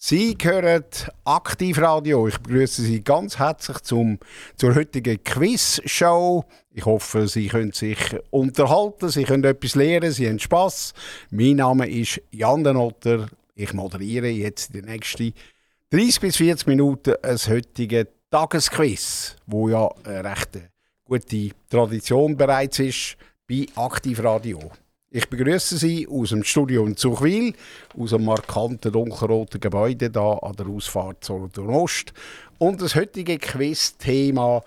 Sie hören Aktivradio. Ich begrüße Sie ganz herzlich zum, zur heutigen Quiz-Show. Ich hoffe, Sie können sich unterhalten, Sie können etwas lernen, Sie haben Spass. Mein Name ist Jan Denotter. Ich moderiere jetzt die nächsten 30 bis 40 Minuten ein heutiges Tagesquiz, wo ja eine recht gute Tradition bereits ist bei Aktivradio. Ich begrüße Sie aus dem Studio in Zuchwil, aus einem markanten dunkelroten Gebäude da an der Ausfahrt Solothurn Ost. Und das heutige Quiz-Thema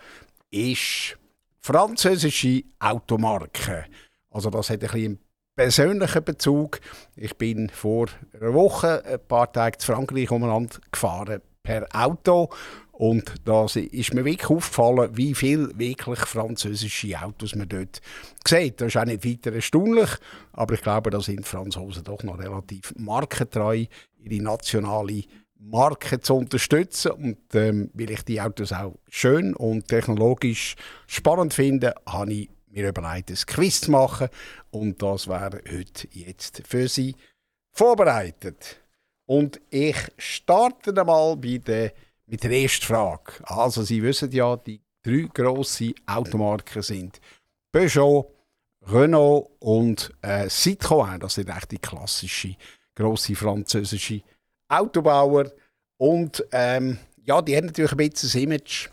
ist französische Automarken. Also das hat ein bisschen persönlichen Bezug. Ich bin vor einer Woche ein paar Tage zu Frankreich umeinander gefahren per Auto und da ist mir wirklich aufgefallen, wie viele wirklich französische Autos man dort sieht. Das ist auch nicht weiter erstaunlich, aber ich glaube, da sind Franzosen doch noch relativ markentreu, ihre nationale Marke zu unterstützen. Und ähm, weil ich die Autos auch schön und technologisch spannend finde, habe ich mir überlegt, ein Quiz zu machen. Und das wäre heute jetzt für Sie vorbereitet. Und ich starte mal bei der mit der ersten Frage. Also, Sie wissen ja, die drei grossen Automarken sind Peugeot, Renault und äh, Citroën. Das sind echt die klassischen grosse französische Autobauer. Und ähm, ja, die haben natürlich ein bisschen das Image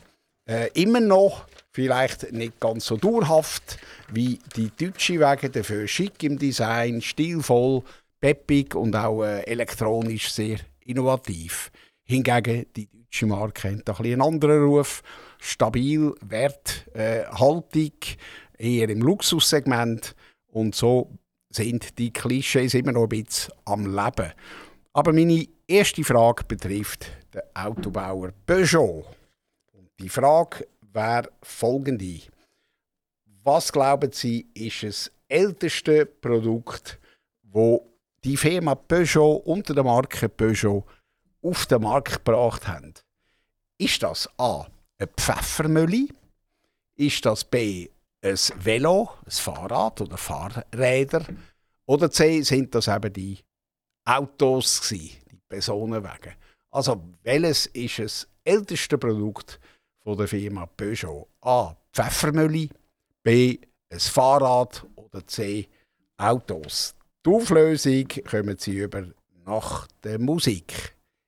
äh, immer noch. Vielleicht nicht ganz so dauerhaft wie die deutsche Wege, dafür schick im Design, stilvoll, peppig und auch äh, elektronisch sehr innovativ. Hingegen die deutsche Marke hat ein einen anderen Ruf. Stabil, werthaltig, äh, eher im Luxussegment. Und so sind die Klischees immer noch ein bisschen am Leben. Aber meine erste Frage betrifft den Autobauer Peugeot. Und die Frage wäre folgende. Was glauben Sie, ist das älteste Produkt, wo die Firma Peugeot unter der Marke Peugeot auf den Markt gebracht haben. Ist das A. eine Pfeffermühle? Ist das B. ein Velo, ein Fahrrad oder Fahrräder? Oder C. sind das eben die Autos, gewesen, die Personenwagen? Also, welches ist das älteste Produkt von der Firma Peugeot? A. Pfeffermühle, B. ein Fahrrad oder C. Autos? Die Auflösung kommen Sie über nach der Musik.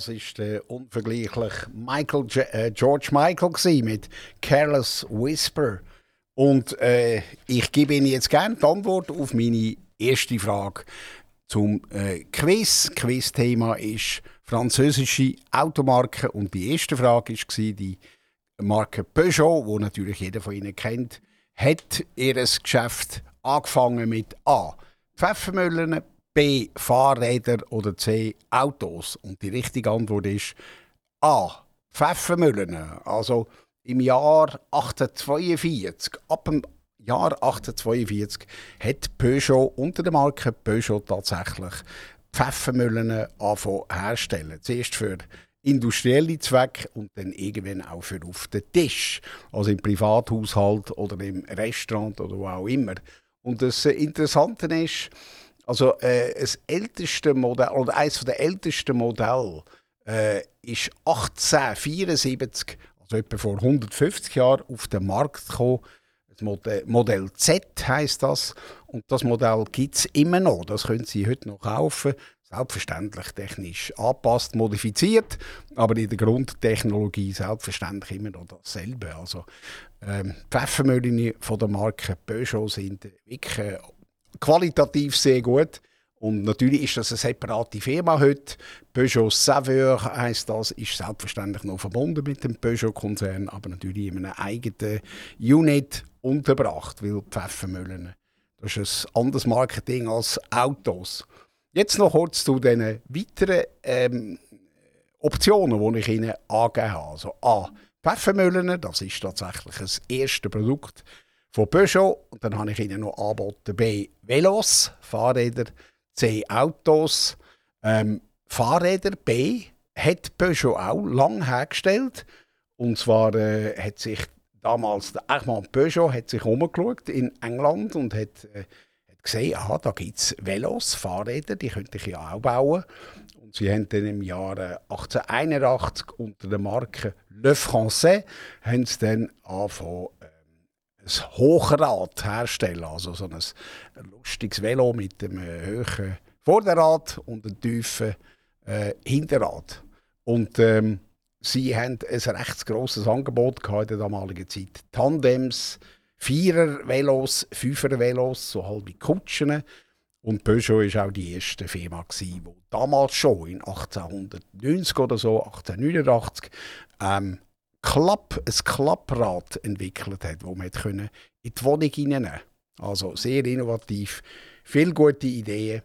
das ist der unvergleichliche Michael äh, George Michael mit Careless Whisper. Und äh, ich gebe Ihnen jetzt gerne die Antwort auf meine erste Frage zum äh, Quiz. Quiz-Thema ist französische Automarken und die erste Frage war die Marke Peugeot, wo natürlich jeder von Ihnen kennt, hat ihr Geschäft angefangen mit A. Pfeffermühlen, B. Fahrräder oder C. Autos? Und die richtige Antwort ist A. Pfeffermühlen. Also im Jahr 1842, ab dem Jahr 1842, hat Peugeot unter der Marke Peugeot tatsächlich Pfeffermühlen anfangen herstellen. Zuerst für industrielle Zwecke und dann irgendwann auch für auf den Tisch. Also im Privathaushalt oder im Restaurant oder wo auch immer. Und das Interessante ist, also äh, das älteste Modell oder eines der ältesten Modelle äh, ist 1874, also etwa vor 150 Jahren, auf den Markt gekommen. Das Modell, Modell Z heißt das und das Modell gibt es immer noch. Das können Sie heute noch kaufen. Selbstverständlich technisch angepasst, modifiziert, aber in der Grundtechnologie selbstverständlich immer noch dasselbe. Also ähm, Pfeffermühlen von der Marke Peugeot sind wirklich qualitativ sehr gut. Und natürlich ist das eine separate Firma heute. Peugeot Saveur heisst das, ist selbstverständlich noch verbunden mit dem Peugeot-Konzern, aber natürlich in einem eigenen Unit unterbracht, weil Pfeffermühlen, das ist ein anderes Marketing als Autos. Jetzt noch kurz zu den weiteren ähm, Optionen, die ich Ihnen angegeben habe. Also A. Pfeffermühlen, das ist tatsächlich das erste Produkt von Peugeot. Dann habe ich Ihnen noch angeboten B. Velos, Fahrräder, C. Autos. Ähm, Fahrräder B hat Peugeot auch lang hergestellt. Und zwar äh, hat sich damals der Achmann Peugeot hat sich umgeschaut in England und hat, äh, hat gesehen, aha, da gibt es Velos, Fahrräder, die könnte ich ja auch bauen. Und sie haben dann im Jahr 1881 äh, unter der Marke Le Français haben sie dann angefangen, ein Hochrad herstellen. Also so ein lustiges Velo mit einem hohen Vorderrad und einem tiefen äh, Hinterrad. Und ähm, sie haben ein recht grosses Angebot in der damaligen Zeit. Tandems, Vierer-Velos, Fünfer-Velos, so halbe Kutschen. Und Peugeot war auch die erste Firma, die damals schon in 1890 oder so, 1889, ähm, Klapp, ein Klapprad entwickelt hat, das man in die Wohnung hineinnehmen Also sehr innovativ, viele gute Ideen.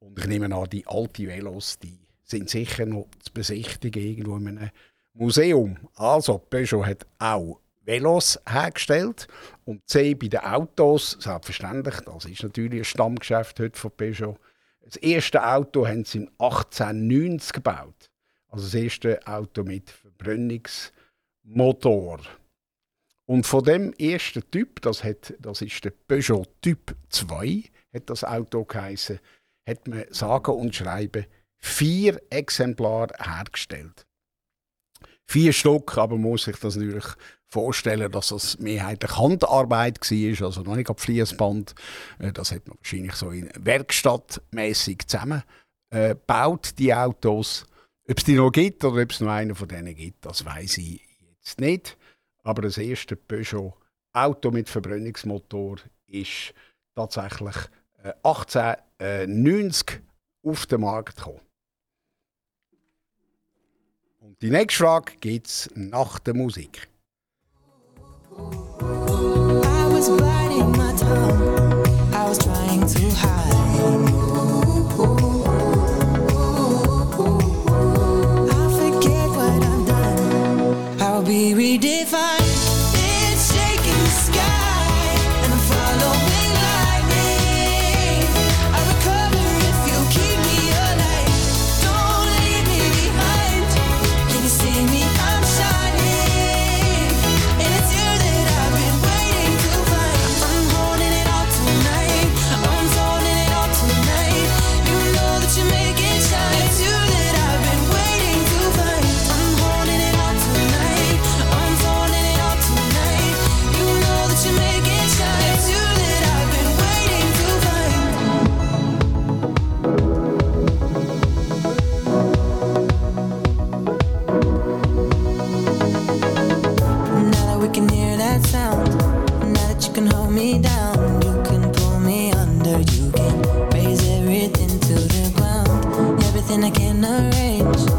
Und ich nehme an, die alten Velos die sind sicher noch zu besichtigen irgendwo in einem Museum. Also, Peugeot hat auch Velos hergestellt und C bei den Autos, selbstverständlich, das ist natürlich ein Stammgeschäft heute von Peugeot. Das erste Auto haben sie 1890 gebaut. Also das erste Auto mit Verbrennungs- Motor. Und von dem ersten Typ, das, hat, das ist der Peugeot Typ 2, hat das Auto geheißen, hat man sage und schreiben vier Exemplare hergestellt. Vier Stück, aber man muss sich das natürlich vorstellen, dass das mehrheitlich Handarbeit war, also noch nicht auf Fließband. Äh, das hat man wahrscheinlich so in werkstattmäßig zusammengebaut, die Autos. Ob es die noch gibt oder ob es noch einen von denen gibt, das weiß ich jetzt nicht. Aber das erste Peugeot Auto mit Verbrennungsmotor ist tatsächlich 1890 äh, auf den Markt gekommen. Und die nächste Frage gibt es nach der Musik. Rearrange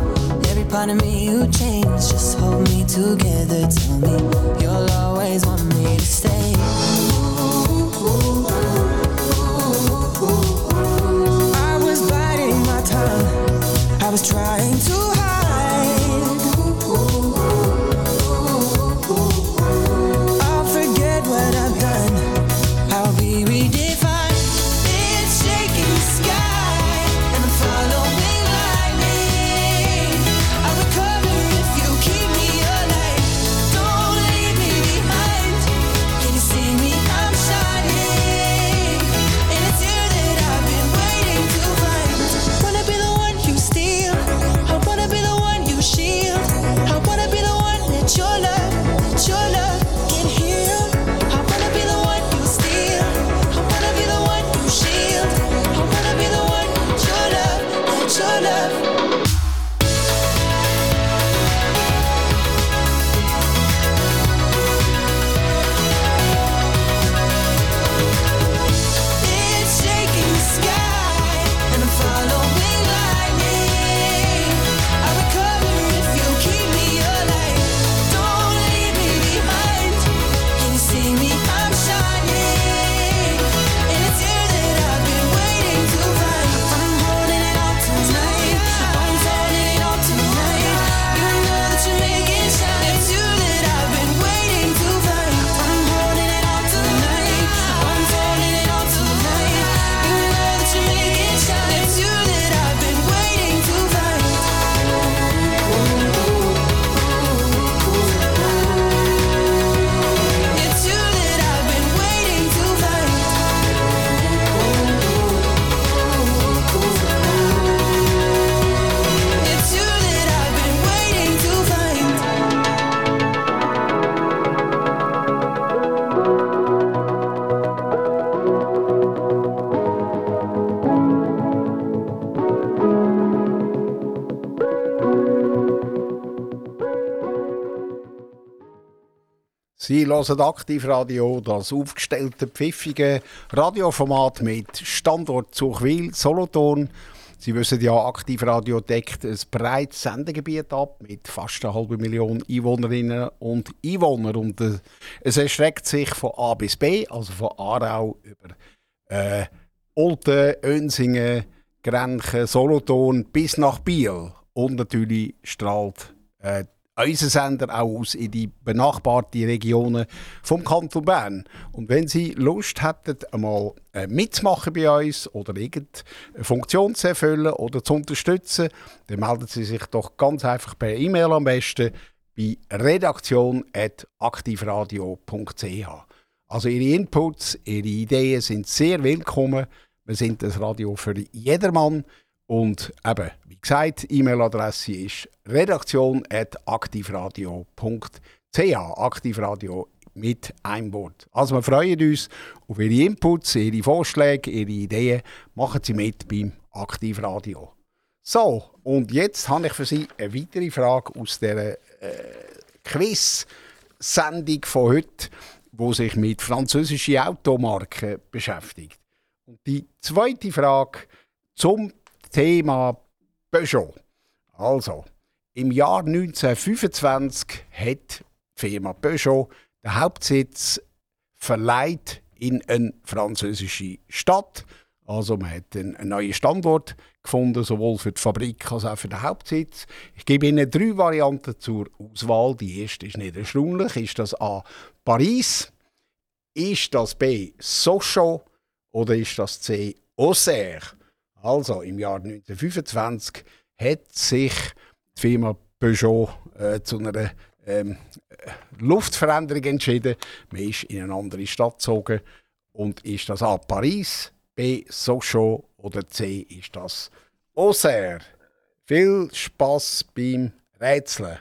every part of me you change. Just hold me together. Tell me you'll always want me to stay. Sie hören Aktivradio, das aufgestellte, pfiffige Radioformat mit Standort Zuchwil, Solothurn. Sie wissen ja, Aktivradio deckt ein breites Sendegebiet ab mit fast einer halben Million Einwohnerinnen und Einwohnern. Und äh, es erstreckt sich von A bis B, also von Aarau über äh, Olten, Önsingen, Grenchen, Solothurn bis nach Biel. Und natürlich strahlt äh, unser Sender auch aus in die benachbarten Regionen vom Kanton Bern. Und wenn Sie Lust hätten, einmal äh, mitzumachen bei uns oder irgendeine Funktion zu erfüllen oder zu unterstützen, dann melden Sie sich doch ganz einfach per E-Mail am besten bei redaktion.aktivradio.ch. Also Ihre Inputs, Ihre Ideen sind sehr willkommen. Wir sind das Radio für jedermann. Und eben, wie gesagt, E-Mail-Adresse ist redaktion.aktivradio.ch. Aktivradio mit einem Wort. Also wir freuen uns auf Ihre Inputs, Ihre Vorschläge, Ihre Ideen. Machen Sie mit beim Aktivradio. So, und jetzt habe ich für Sie eine weitere Frage aus der äh, Quiz-Sendung von heute, die sich mit französischen Automarken beschäftigt. Und die zweite Frage zum Thema Peugeot. Also, im Jahr 1925 hat die Firma Peugeot den Hauptsitz verleiht in eine französische Stadt. Also man hat einen, neuen Standort gefunden, sowohl für die Fabrik als auch für den Hauptsitz. Ich gebe Ihnen drei Varianten zur Auswahl. Die erste ist nicht erstaunlich. Ist das A. Paris? Ist das B. Sochaux? Oder ist das C. Auxerre? Also im Jahr 1925 hat sich die Firma Peugeot äh, zu einer ähm, Luftveränderung entschieden. Man ist in eine andere Stadt gezogen. Und ist das A. Paris, B. Sochaux oder C. ist das Auxerre? Viel Spaß beim Rätseln.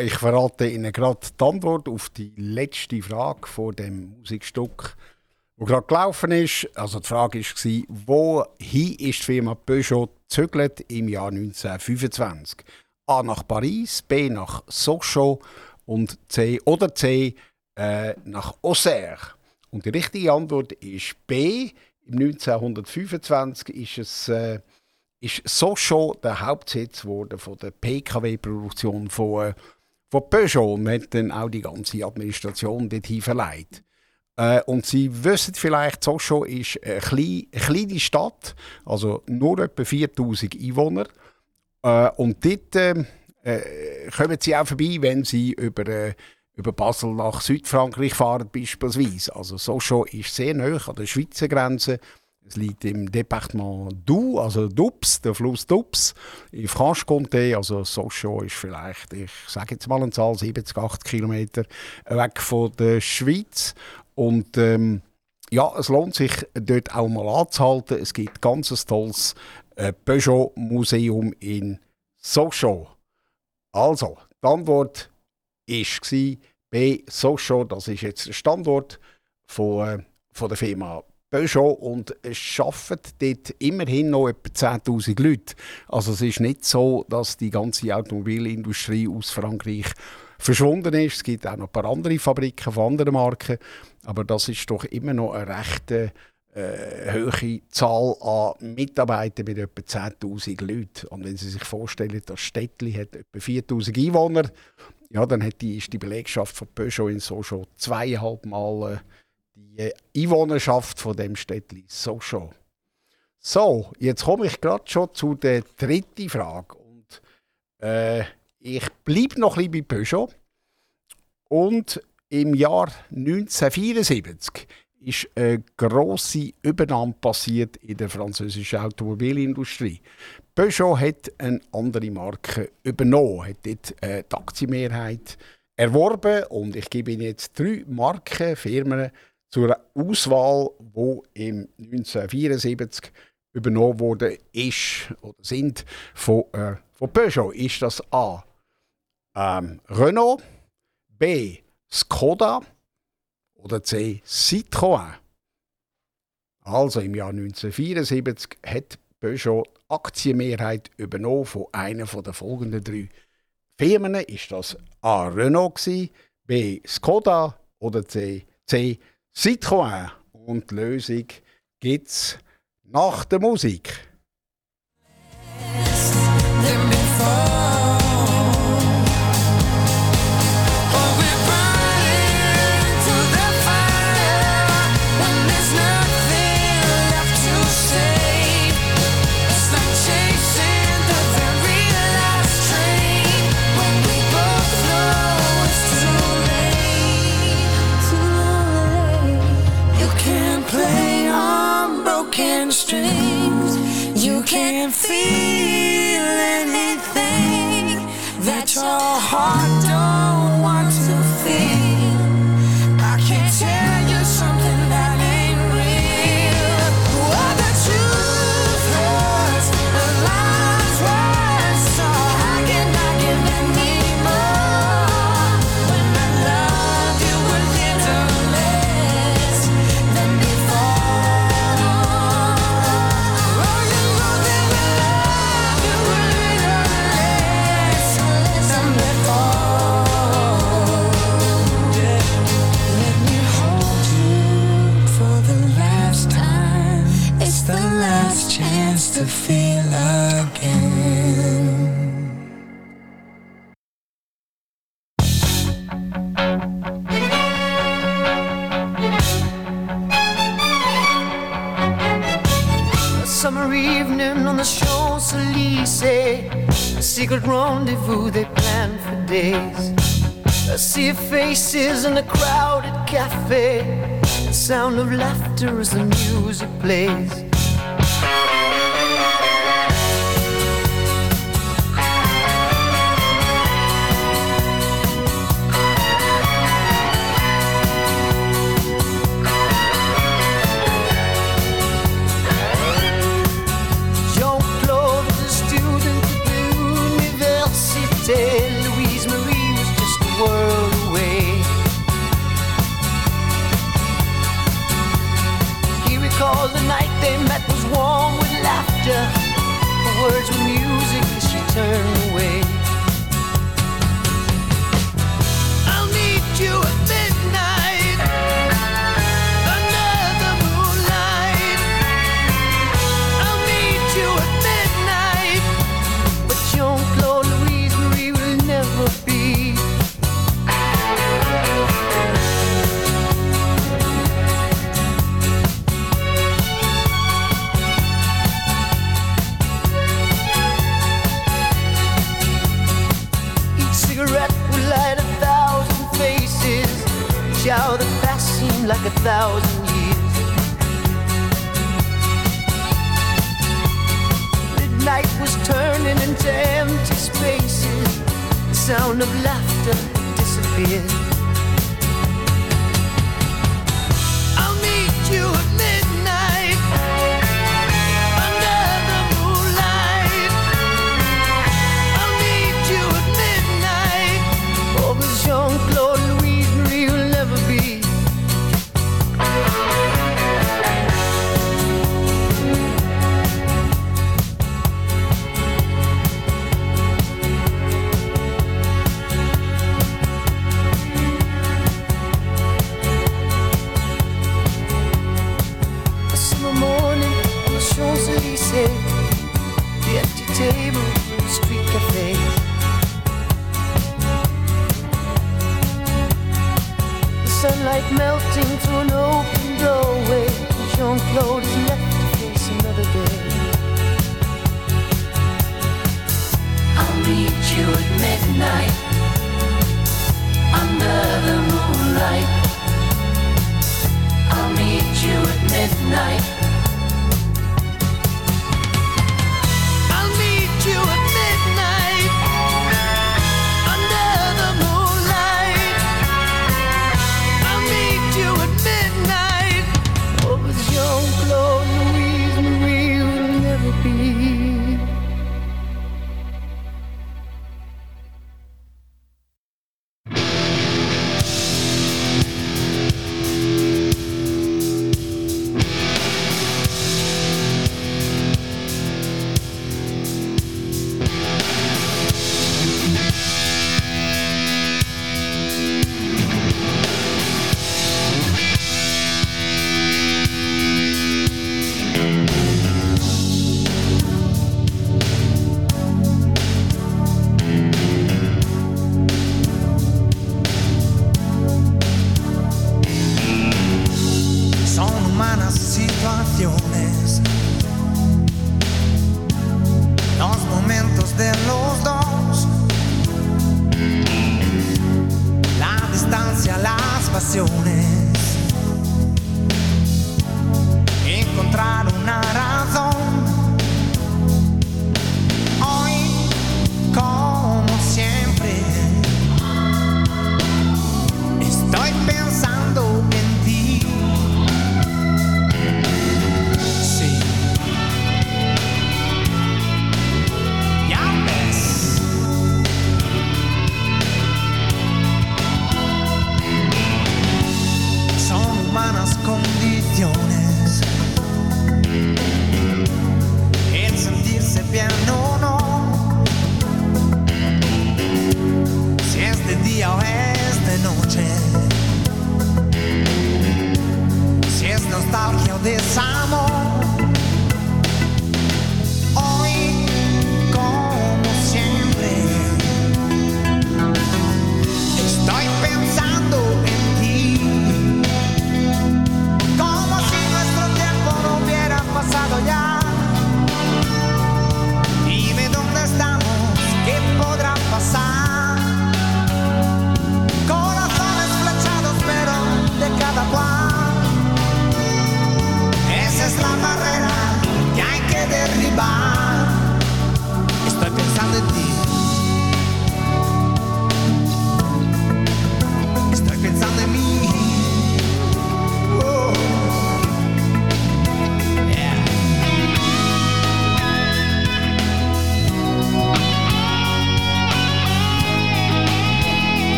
Ich verrate Ihnen gerade die Antwort auf die letzte Frage von dem Musikstück, wo gerade gelaufen ist. Also die Frage war, wohin ist die Firma Peugeot gezögert im Jahr 1925? A nach Paris, B nach Sochaux und C oder C äh, nach Auxerre. Und die richtige Antwort ist B. Im 1925 ist es äh, ist so schon der Hauptsitz wurde von der PKW-Produktion von, äh, von Peugeot hat dann auch die ganze Administration dorthin verleiht. Äh, und Sie wissen vielleicht, Sochaux ist eine kleine, eine kleine Stadt, also nur etwa 4000 Einwohner. Äh, und dort äh, äh, kommen Sie auch vorbei, wenn Sie über, äh, über Basel nach Südfrankreich fahren beispielsweise. Also Sochaux ist sehr nah an der Schweizer Grenze es liegt im Departement Doubs, also Doubs, der Fluss Doubs, in Franche-Comté. Also Sochaux ist vielleicht, ich sage jetzt mal eine Zahl, 70, 80 Kilometer weg von der Schweiz. Und ähm, ja, es lohnt sich dort auch mal anzuhalten. Es gibt ganz ein tolles äh, Peugeot-Museum in Sochaux. Also, die Antwort war B. Sochaux, das ist jetzt der Standort von, äh, von der Firma Peugeot und es arbeiten dort immerhin noch etwa 10'000 Leute. Also es ist nicht so, dass die ganze Automobilindustrie aus Frankreich verschwunden ist. Es gibt auch noch ein paar andere Fabriken von anderen Marken, aber das ist doch immer noch eine rechte äh, hohe Zahl an Mitarbeitern mit etwa 10'000 Leuten. Und wenn Sie sich vorstellen, das Städtli hat etwa 4'000 Einwohner, ja, dann hat die, ist die Belegschaft von Peugeot in so schon zweieinhalb Mal äh, die Einwohnerschaft von dem Städtli so schon. So, jetzt komme ich gerade schon zu der dritten Frage. Und, äh, ich bleibe noch ein bisschen bei Peugeot. Und im Jahr 1974 ist eine grosse Übernahme passiert in der französischen Automobilindustrie. Peugeot hat eine andere Marke übernommen, hat dort die Aktienmehrheit erworben und ich gebe Ihnen jetzt drei Marken, Firmen, zur Auswahl, wo im 1974 übernommen wurde, ist oder sind von, äh, von Peugeot, ist das A. Ähm, Renault, B. Skoda oder C. Citroën. Also im Jahr 1974 hat Peugeot Aktienmehrheit übernommen von einer der folgenden drei Firmen. Ist das A. Renault, B. Skoda oder C. C. Citroën. Und die Lösung gibt es nach der Musik. vida. feel anything that your heart don't want to feel. I can tell. cafe. The sound of laughter as the music plays.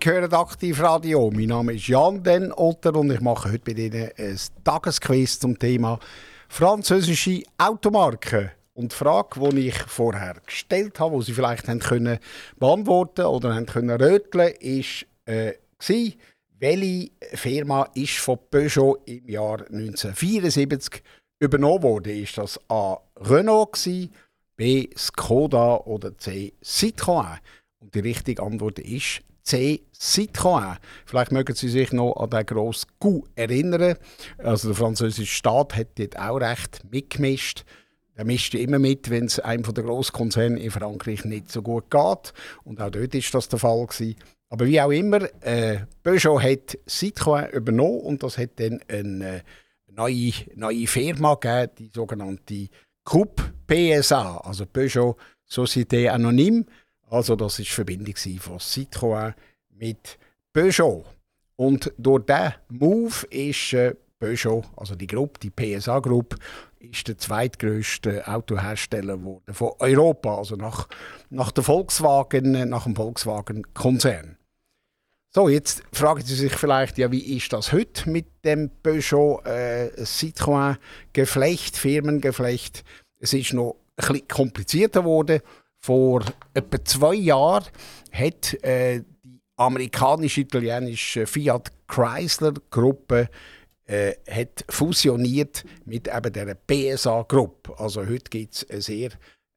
Sie hören Aktivradio. Mein Name ist Jan Den Otter und ich mache heute mit Ihnen ein Tagesquiz zum Thema französische Automarken. Und die Frage, die ich vorher gestellt habe, die Sie vielleicht haben können beantworten oder haben können röteln, ist äh, gsi, welche Firma ist von Peugeot im Jahr 1974 übernommen worden? Ist das A. Renault gsi, B. Skoda oder C. Citroën? Und die richtige Antwort ist C. Citroën. Vielleicht mögen Sie sich noch an den grossen Coup erinnern. Also der französische Staat hat dort auch recht mitgemischt. Der mischt immer mit, wenn es einem der Grosskonzerne in Frankreich nicht so gut geht. Und auch dort ist das der Fall gewesen. Aber wie auch immer, äh, Peugeot hat Citroën übernommen und das hat dann eine neue, neue Firma gegeben, die sogenannte Coupe PSA, also Peugeot Société Anonyme. Also das ist die Verbindung von Citroën mit Peugeot. Und durch diesen Move ist äh, Peugeot, also die Gruppe, die PSA-Gruppe, ist der zweitgrößte Autohersteller geworden von Europa, also nach, nach, der Volkswagen, äh, nach dem Volkswagen-Konzern. So, jetzt fragen Sie sich vielleicht, ja, wie ist das heute mit dem Peugeot äh, Citroën Geflecht, Firmengeflecht? Es ist noch ein komplizierter geworden. Vor etwa zwei Jahren hat äh, amerikanisch-italienische Fiat Chrysler Gruppe äh, hat fusioniert mit eben der PSA Gruppe. Also heute gibt es einen sehr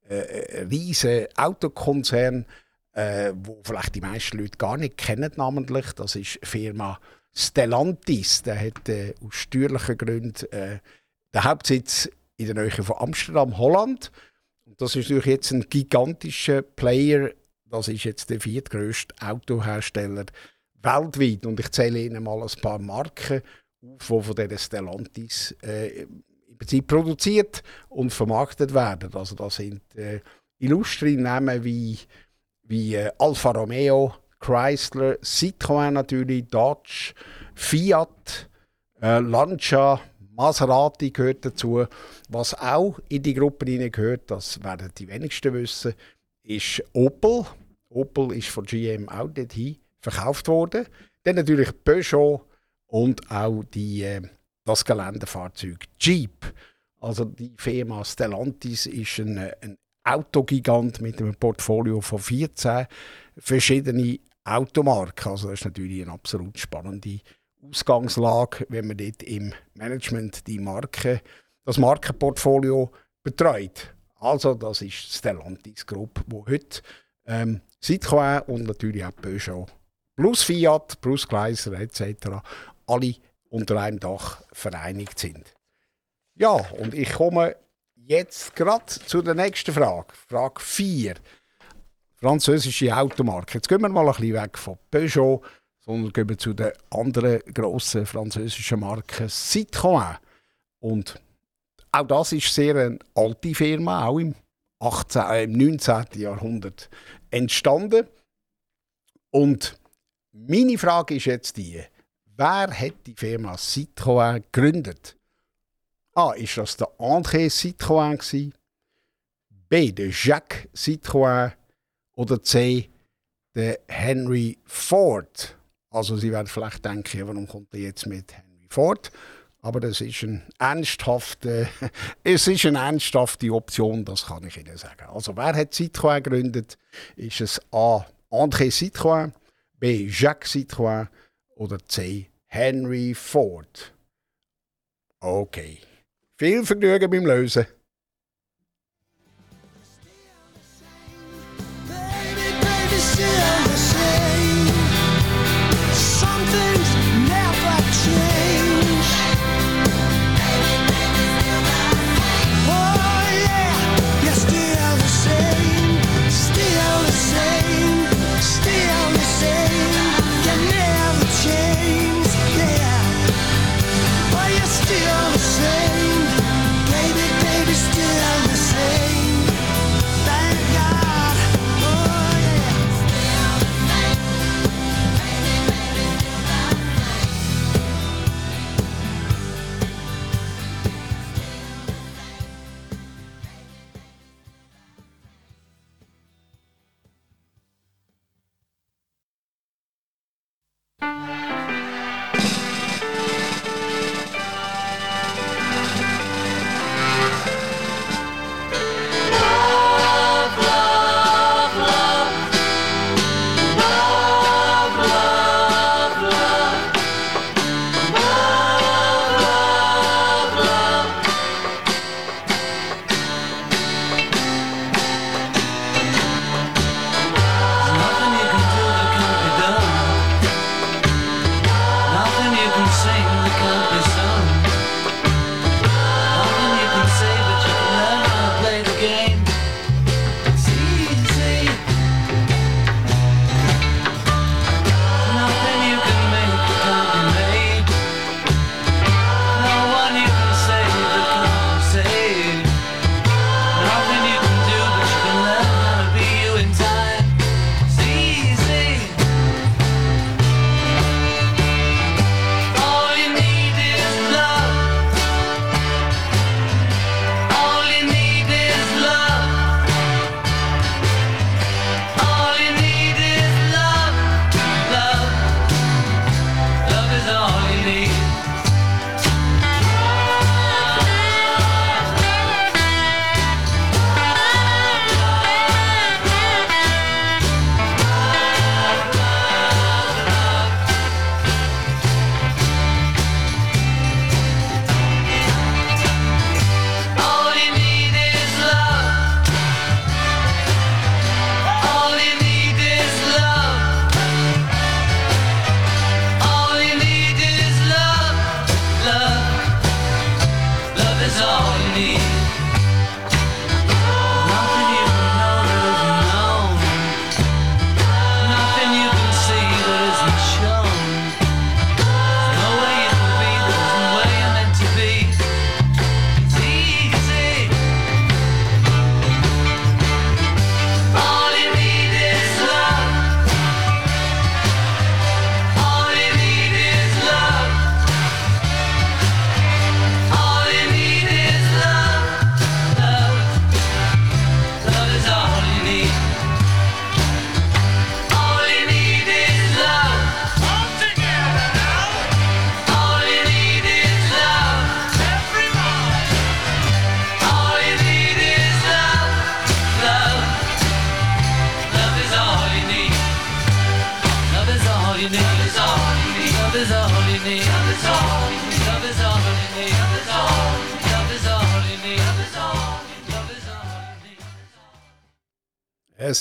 äh, riesen Autokonzern, äh, wo vielleicht die meisten Leute gar nicht kennen namentlich. Das ist die Firma Stellantis. Der hat äh, aus steuerlichen Gründen äh, den Hauptsitz in der Nähe von Amsterdam, Holland. Und das ist natürlich jetzt ein gigantischer Player. Das ist jetzt der viertgrößte Autohersteller weltweit. Und ich zähle Ihnen mal ein paar Marken auf, die von dieser Stellantis äh, im Prinzip produziert und vermarktet werden. Also das sind äh, illustre Namen wie, wie äh, Alfa Romeo, Chrysler, Citroën natürlich, Dodge, Fiat, äh, Lancia, Maserati gehört dazu. Was auch in die Gruppe gehört, das werden die wenigsten wissen, ist Opel. Opel ist von GM auch dorthin verkauft worden. Dann natürlich Peugeot und auch die, äh, das Geländefahrzeug Jeep. Also die Firma Stellantis ist ein, äh, ein Autogigant mit einem Portfolio von 14 verschiedenen Automarken. Also das ist natürlich eine absolut spannende Ausgangslage, wenn man dort im Management die Marke, das Markenportfolio betreut. Also das ist Stellantis Group, wo heute ähm, Citroën und natürlich auch Peugeot plus Fiat, plus Chrysler etc. alle unter einem Dach vereinigt sind. Ja, und ich komme jetzt gerade zu der nächsten Frage. Frage 4. Französische Automarke. Jetzt gehen wir mal ein bisschen weg von Peugeot, sondern gehen wir zu den anderen grossen französischen Marken Citroën. Und auch das ist sehr eine alte Firma, auch im, 18, äh, im 19. Jahrhundert entstanden. Und meine Frage ist jetzt die, wer hat die Firma Citroën gegründet? A. Ist das der André Citroën? Gewesen? B. Der Jacques Citroën? Oder C. Der Henry Ford? Also Sie werden vielleicht denken, warum kommt er jetzt mit Henry Ford? Aber das ist ein ernsthafte, es ist eine ernsthafte Option, das kann ich Ihnen sagen. Also wer hat Citroën gegründet? Ist es A. André Citroën, B. Jacques Citroën oder C. Henry Ford? Okay. Viel Vergnügen beim Lösen. Baby, baby,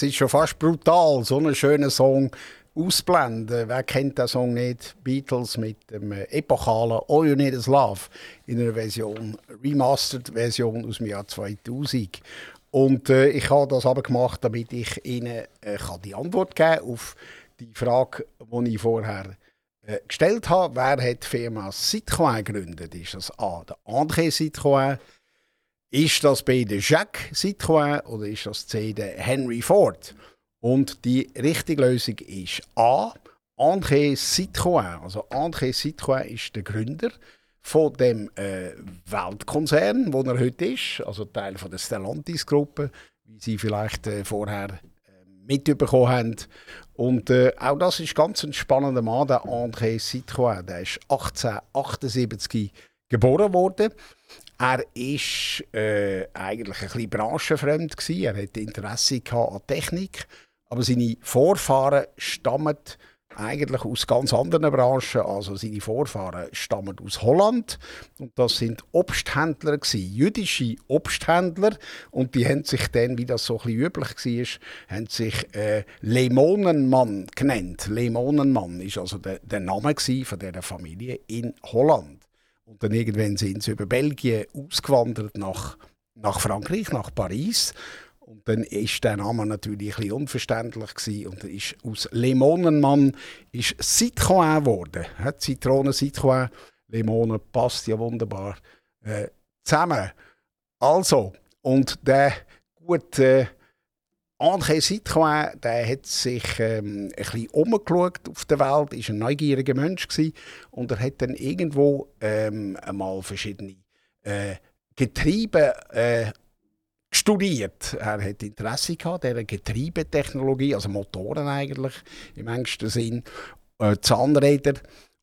Es ist schon fast brutal, so einen schönen Song ausblenden. Wer kennt den Song nicht? Beatles mit dem äh, epochalen All You Need Is Love in einer Version, Remastered Version aus dem Jahr 2000. Und äh, ich habe das aber gemacht, damit ich Ihnen äh, kann die Antwort geben auf die Frage, die ich vorher äh, gestellt habe. Wer hat die Firma Citroën gegründet? Ist das A, der André Citroën? Ist das B, der Jacques Citroën? Oder ist das C, der Henry Ford? Und die richtige Lösung ist A. André Citroën. Also André Citroën ist der Gründer von dem äh, Weltkonzern, wo er heute ist, also Teil von der Stellantis-Gruppe, wie Sie vielleicht äh, vorher äh, mitbekommen haben. Und äh, auch das ist ganz ein spannender Mann, der André Citroën. Der ist 1878 geboren worden. Er ist äh, eigentlich ein bisschen branchenfremd gewesen. Er hatte Interesse an Technik, aber seine Vorfahren stammen eigentlich aus ganz anderen Branchen. Also seine Vorfahren stammen aus Holland und das sind Obsthändler gewesen, jüdische Obsthändler und die haben sich dann, wie das so ein bisschen üblich war, haben sich äh, Lemonenmann genannt. Lemonenmann ist also der, der Name von dieser Familie in Holland. Und dann irgendwann sind sie über Belgien ausgewandert nach, nach Frankreich, nach Paris. Und dann ist der Name natürlich ein bisschen unverständlich gewesen. und er ist aus Limonenmann ist Citroën geworden. Zitrone, Citroën, Limone passt ja wunderbar äh, zusammen. Also, und der gute André Citroën, der hat sich ähm, ein bisschen umgeschaut auf der Welt, ist ein neugieriger Mensch gewesen, und er hat dann irgendwo ähm, einmal verschiedene äh, Getriebe äh, studiert. Er hat Interesse gehabt, dieser Getriebetechnologie, also Motoren eigentlich im engsten Sinn, äh, Zahnräder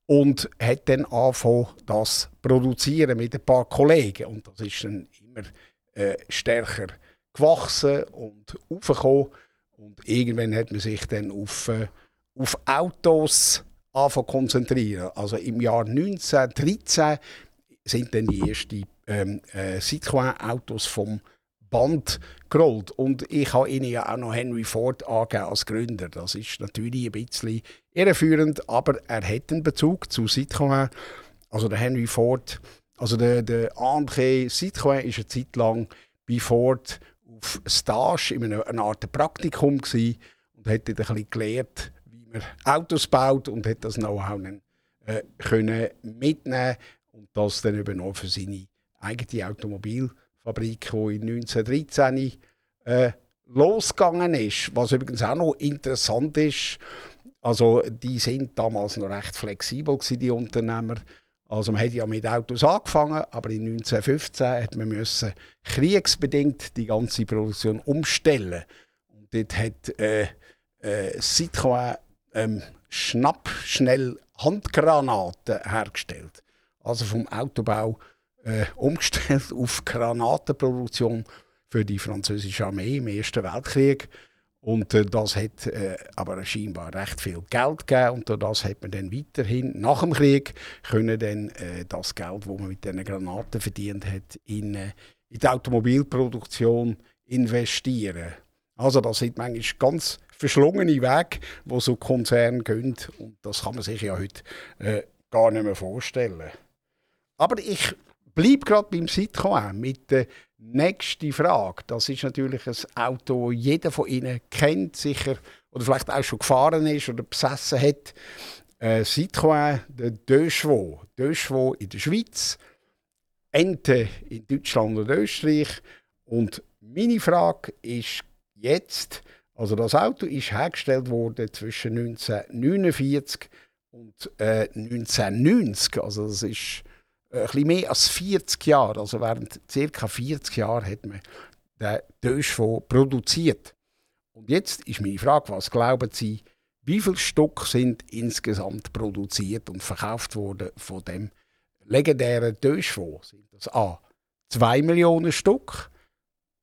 und hat dann angefangen, das produzieren mit ein paar Kollegen. Und das ist dann immer äh, stärker gewachsen und aufgekommen. Und irgendwann hat man sich dann auf, äh, auf Autos angefangen konzentrieren. Also im Jahr 1913 sind dann die ersten ähm, äh, Citroën-Autos vom Band gerollt. Und ich habe Ihnen ja auch noch Henry Ford als Gründer. Das ist natürlich ein bisschen irreführend, aber er hat einen Bezug zu Citroën. Also der Henry Ford, also der, der André Citroën ist eine Zeit lang bei Ford auf Stage in einer, einer Art Praktikum gewesen und hat dort ein gelernt, wie man Autos baut und hat das Know-how äh, können mitnehmen und das dann übernommen für seine eigene Automobil- Fabrik, die in 1913 äh, losgegangen ist. Was übrigens auch noch interessant ist, also die sind damals noch recht flexibel gewesen, die Unternehmer. Also man hat ja mit Autos angefangen, aber in 1915 hat man müssen kriegsbedingt die ganze Produktion umstellen. Und dort hat äh, äh, Citroën ähm, schnapp schnell Handgranaten hergestellt. Also vom Autobau äh, umgestellt auf Granatenproduktion für die französische Armee im Ersten Weltkrieg. Und äh, das hat äh, aber scheinbar recht viel Geld gegeben und durch das hat man dann weiterhin nach dem Krieg können dann, äh, das Geld, das man mit diesen Granaten verdient hat, in, äh, in die Automobilproduktion investieren. Also das sind manchmal ganz verschlungene Wege, wo so Konzerne gehen und das kann man sich ja heute äh, gar nicht mehr vorstellen. Aber ich Bleib gerade beim Citroën mit der nächsten Frage. Das ist natürlich ein Auto, das jeder von Ihnen kennt, sicher, oder vielleicht auch schon gefahren ist oder besessen hat. Äh, Citroën, der Deux Chevaux. in der Schweiz, Ente in Deutschland und Österreich. Und meine Frage ist jetzt, also das Auto ist hergestellt worden zwischen 1949 und äh, 1990. Also das ist ein bisschen mehr als 40 Jahre, also während ca. 40 Jahren hat man den Döschfonds produziert. Und jetzt ist meine Frage, was glauben Sie, wie viele Stück sind insgesamt produziert und verkauft worden von dem legendären Döschfonds? Sind das A 2 Millionen Stück?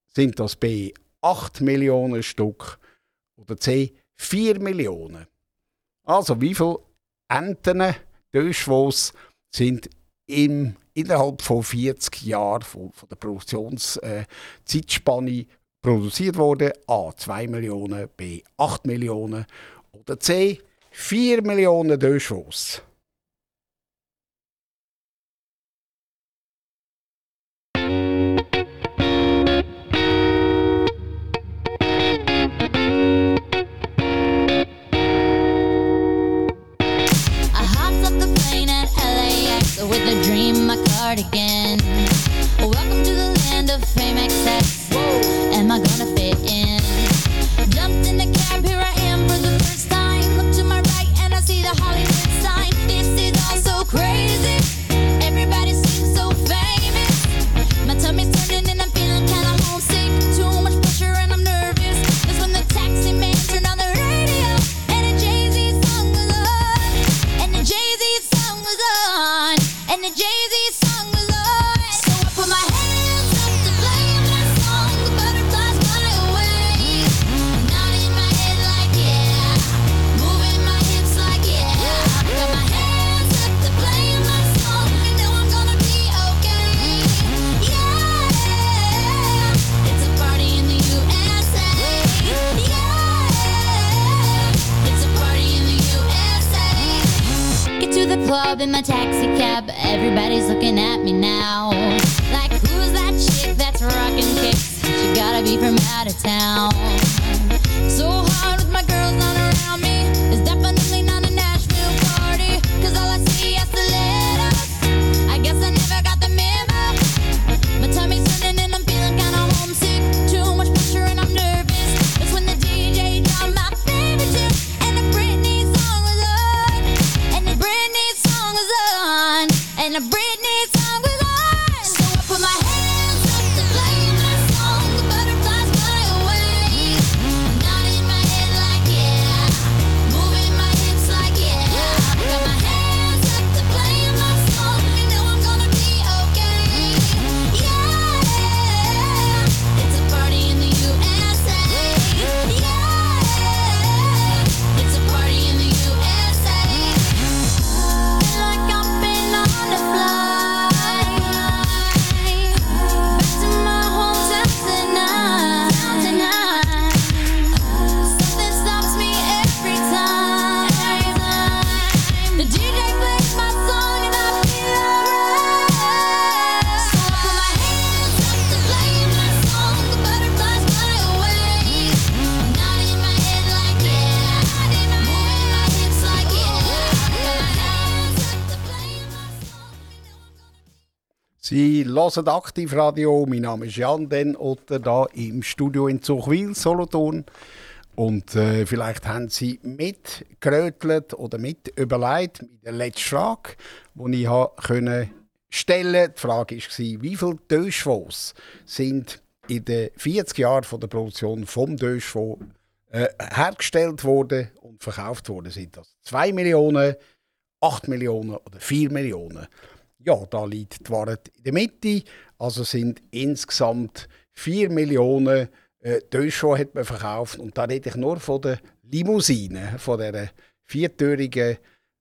Sind das B 8 Millionen Stück? Oder C 4 Millionen? Also wie viele Enten Döschwos sind im, innerhalb von 40 Jahren von, von der Produktionszeitspanne produziert worden. A 2 Millionen, B 8 Millionen oder C 4 Millionen Döschwos. Hören Aktivradio. Mein Name ist Jan Den Otter, da im Studio in Zuchwil, Solothurn. Und äh, vielleicht haben Sie mitgerötelt oder mit überlegt mit der letzten Frage, die ich können stellen Die Frage war, wie viele Döschfonds sind in den 40 Jahren von der Produktion vom Döschfonds äh, hergestellt worden und verkauft worden? Sind das 2 Millionen, 8 Millionen oder 4 Millionen? Ja, da liegt die Wahrheit in der Mitte. Also sind insgesamt 4 Millionen äh, hat man verkauft. Und da rede ich nur von der Limousine, von dieser viertürigen,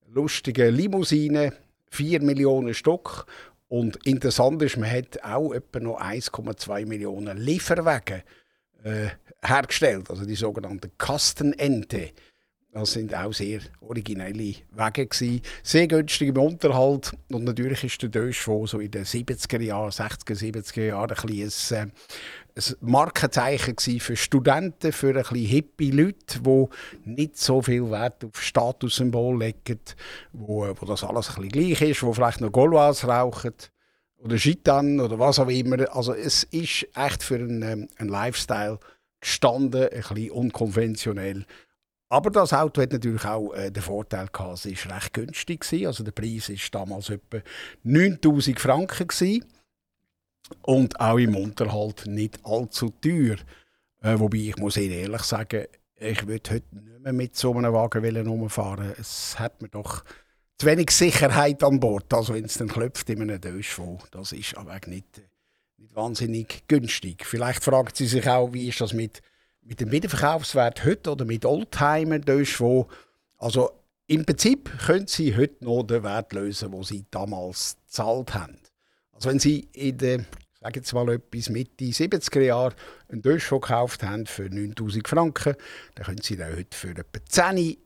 lustigen Limousine. 4 Millionen Stück. Und interessant ist, man hat auch etwa noch 1,2 Millionen Lieferwagen äh, hergestellt. Also die sogenannten Kastenente. Das sind auch sehr originelle Wege gewesen. Sehr günstig im Unterhalt. Und natürlich ist der Döschfonds so in den 70er Jahren, 60er, 70er Jahren ein, bisschen ein, äh, ein Markenzeichen für Studenten, für ein bisschen hippie Leute, die nicht so viel Wert auf Statussymbol legen, wo, wo das alles ein bisschen gleich ist, die vielleicht noch Gaulois rauchen oder Gitan oder was auch immer. Also es ist echt für einen, ähm, einen Lifestyle gestanden, ein bisschen unkonventionell. Aber das Auto hat natürlich auch äh, den Vorteil gehabt, es ist recht günstig gewesen. Also der Preis ist damals etwa 9000 Franken gewesen. und auch im Unterhalt nicht allzu teuer. Äh, wobei ich muss Ihnen ehrlich sagen, ich würde heute nicht mehr mit so einem Wagen wollen rumfahren. Es hat mir doch zu wenig Sicherheit an Bord. Also wenn es dann klopft in einem Döschfonds, das ist aber nicht, nicht wahnsinnig günstig. Vielleicht fragen Sie sich auch, wie ist das mit mit dem Wiederverkaufswert heute oder mit Oldtimer Döschfonds. Also im Prinzip können Sie heute noch den Wert lösen, den Sie damals gezahlt haben. Also wenn Sie in den, sage jetzt mal etwas, Mitte 70er Jahre einen Döschel gekauft haben für 9000 Franken, dann können Sie den heute für etwa 10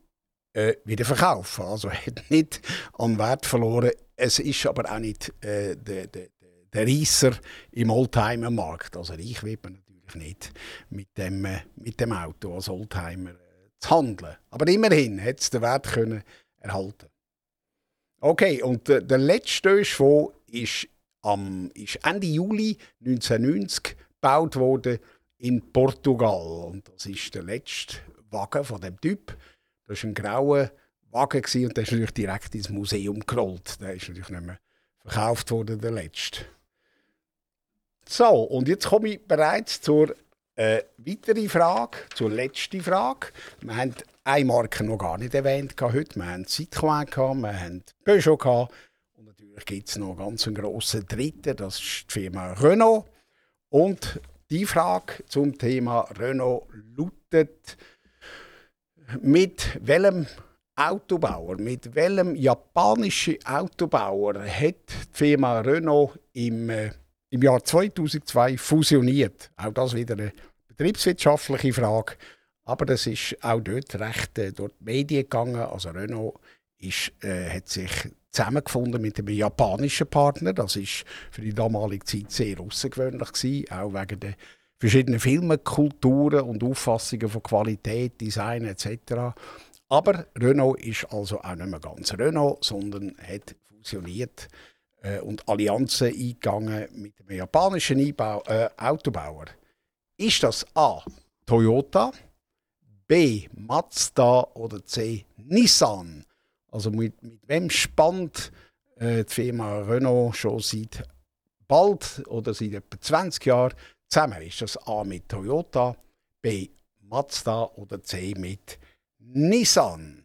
äh, wieder verkaufen. Also hat nicht an Wert verloren. Es ist aber auch nicht äh, der, der, der Reisser im Oldtimer-Markt. Also reich wird man nicht mit dem, äh, mit dem Auto als Oldtimer äh, zu handeln. Aber immerhin hat es den Wert können erhalten. Okay, und äh, der letzte Döschfonds ist, am, ist Ende Juli 1990 gebaut worden in Portugal. Und das ist der letzte Wagen von dem Typ. Das war ein grauer Wagen und der ist natürlich direkt ins Museum gerollt. Der ist natürlich nicht mehr verkauft worden, der letzte. So, und jetzt komme ich bereits zur äh, weiteren Frage, zur letzten Frage. Wir haben eine Marke noch gar nicht erwähnt heute. Wir haben Citroën, wir haben Peugeot und natürlich gibt es noch einen ganz grossen dritten, das ist die Firma Renault. Und die Frage zum Thema Renault lautet, mit welchem Autobauer, mit welchem japanischen Autobauer hat die Firma Renault im, äh, im Jahr 2002 fusioniert? Auch das wieder eine betriebswirtschaftliche Frage, aber das ist auch dort recht äh, durch die Medien gegangen. Also Renault ist, äh, hat sich zusammengefunden mit einem japanischen Partner. Das ist für die damalige Zeit sehr außergewöhnlich auch wegen der verschiedenen Filmkulturen und Auffassungen von Qualität, Design etc. Aber Renault ist also auch nicht mehr ganz Renault, sondern hat fusioniert äh, und Allianzen eingegangen mit einem japanischen Einbau, äh, Autobauer. Ist das A. Toyota, B. Mazda oder C. Nissan? Also mit, mit wem spannt äh, die Firma Renault schon seit bald oder seit etwa 20 Jahren zusammen? Ist das A mit Toyota, B Mazda oder C mit Nissan?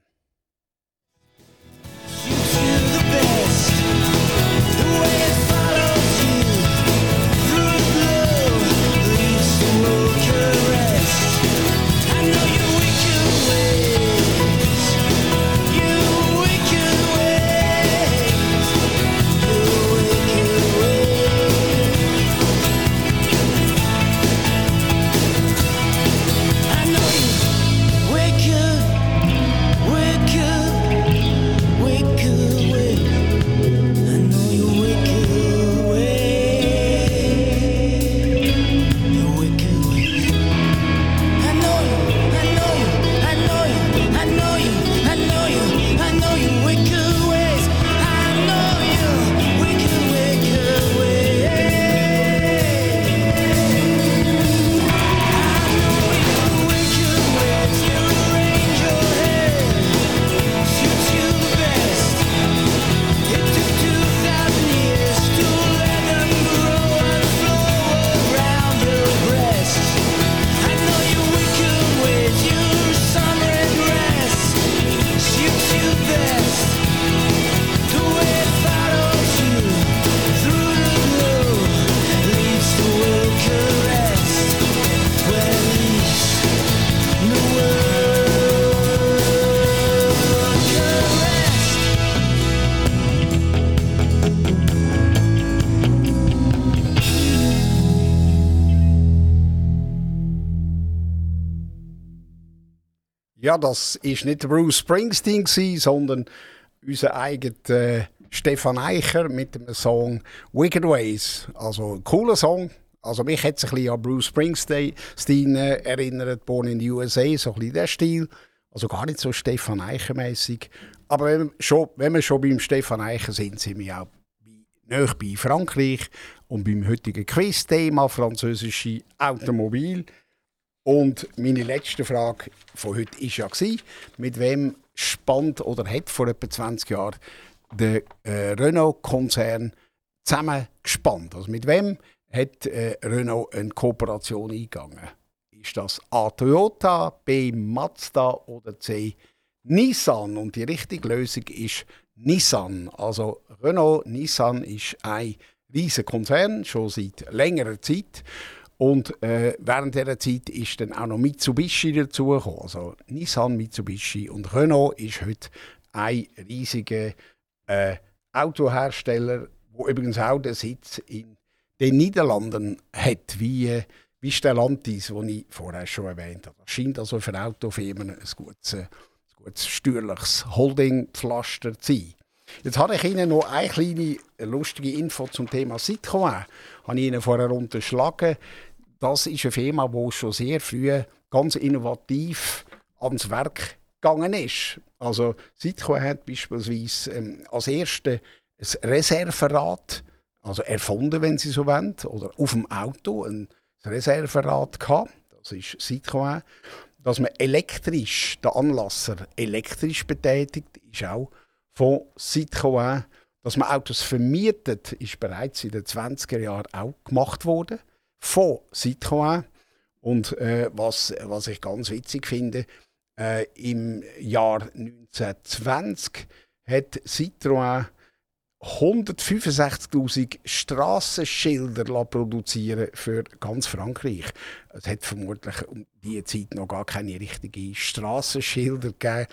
Ja, das ist nicht Bruce Springsteen, gewesen, sondern unser eigener äh, Stefan Eicher mit dem Song Wicked Ways. Also ein cooler Song. Also mich hat es ein bisschen an Bruce Springsteen äh, erinnert, Born in the USA, so ein bisschen der Stil. Also gar nicht so Stefan Eicher mäßig. Aber wenn, schon, wenn wir schon beim Stefan Eicher sind, sind wir auch näher bei Frankreich und beim heutigen Quiz-Thema französische Automobil. Und meine letzte Frage von heute war ja, gewesen, mit wem spannt oder hat vor etwa 20 Jahren der äh, Renault-Konzern zusammengespannt? Also mit wem hat äh, Renault eine Kooperation eingegangen? Ist das A. Toyota, B. Mazda oder C. Nissan? Und die richtige Lösung ist Nissan. Also Renault, Nissan ist ein riesiger Konzern, schon seit längerer Zeit. Und äh, während dieser Zeit ist dann auch noch Mitsubishi dazugekommen. Also Nissan, Mitsubishi und Renault ist heute ein riesiger äh, Autohersteller, der übrigens auch den Sitz in den Niederlanden hat, wie, äh, wie Stellantis, den ich vorher schon erwähnt habe. Das scheint also für Autofirmen ein gutes, äh, ein gutes steuerliches Holdingpflaster zu sein. Jetzt habe ich Ihnen noch eine kleine lustige Info zum Thema Citroën. Habe ich Ihnen vorher unterschlagen. Das ist eine Firma, die schon sehr früh ganz innovativ ans Werk gegangen ist. Also Citroën hat beispielsweise ähm, als erste ein Reserverad, also erfunden, wenn Sie so wollen, oder auf dem Auto ein Reserverad gehabt. Das ist Citroën. Dass man elektrisch, den Anlasser elektrisch betätigt, ist auch von Citroën. Dass man Autos vermietet, ist bereits in den 20er Jahren auch gemacht worden. Von Citroën. Und äh, was, was ich ganz witzig finde, äh, im Jahr 1920 hat Citroën 165.000 Strassenschilder produzieren für ganz Frankreich. Es hat vermutlich um diese Zeit noch gar keine richtigen Strassenschilder gegeben.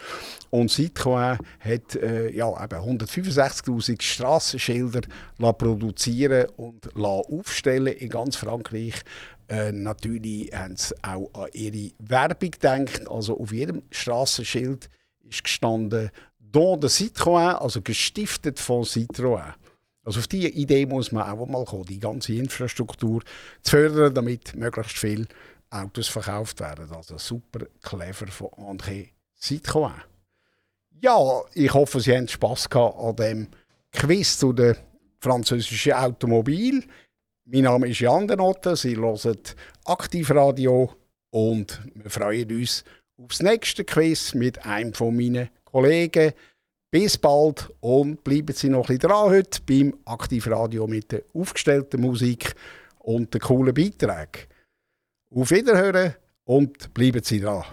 Und Citroën hat äh, ja, 165.000 Strassenschilder produzieren und aufstellen in ganz Frankreich. Äh, natürlich haben sie auch an ihre Werbung gedacht. Also auf jedem Strassenschild ist gestanden Don de Citroën, also gestiftet von Citroën. Also auf diese Idee muss man auch mal kommen, die ganze Infrastruktur zu fördern, damit möglichst viele Autos verkauft werden. Also super clever von André Citroën. Ja, ich hoffe, Sie haben Spass gehabt an dem Quiz zu den französischen Automobil. Mein Name ist Jan Denotte, Sie hören Aktivradio und wir freuen uns aufs nächste Quiz mit einem von meinen Kollegen. Bis bald und bleiben Sie noch ein bisschen dran heute beim Aktivradio mit der aufgestellten Musik und den coolen Beiträgen. Auf Wiederhören und bleiben Sie dran.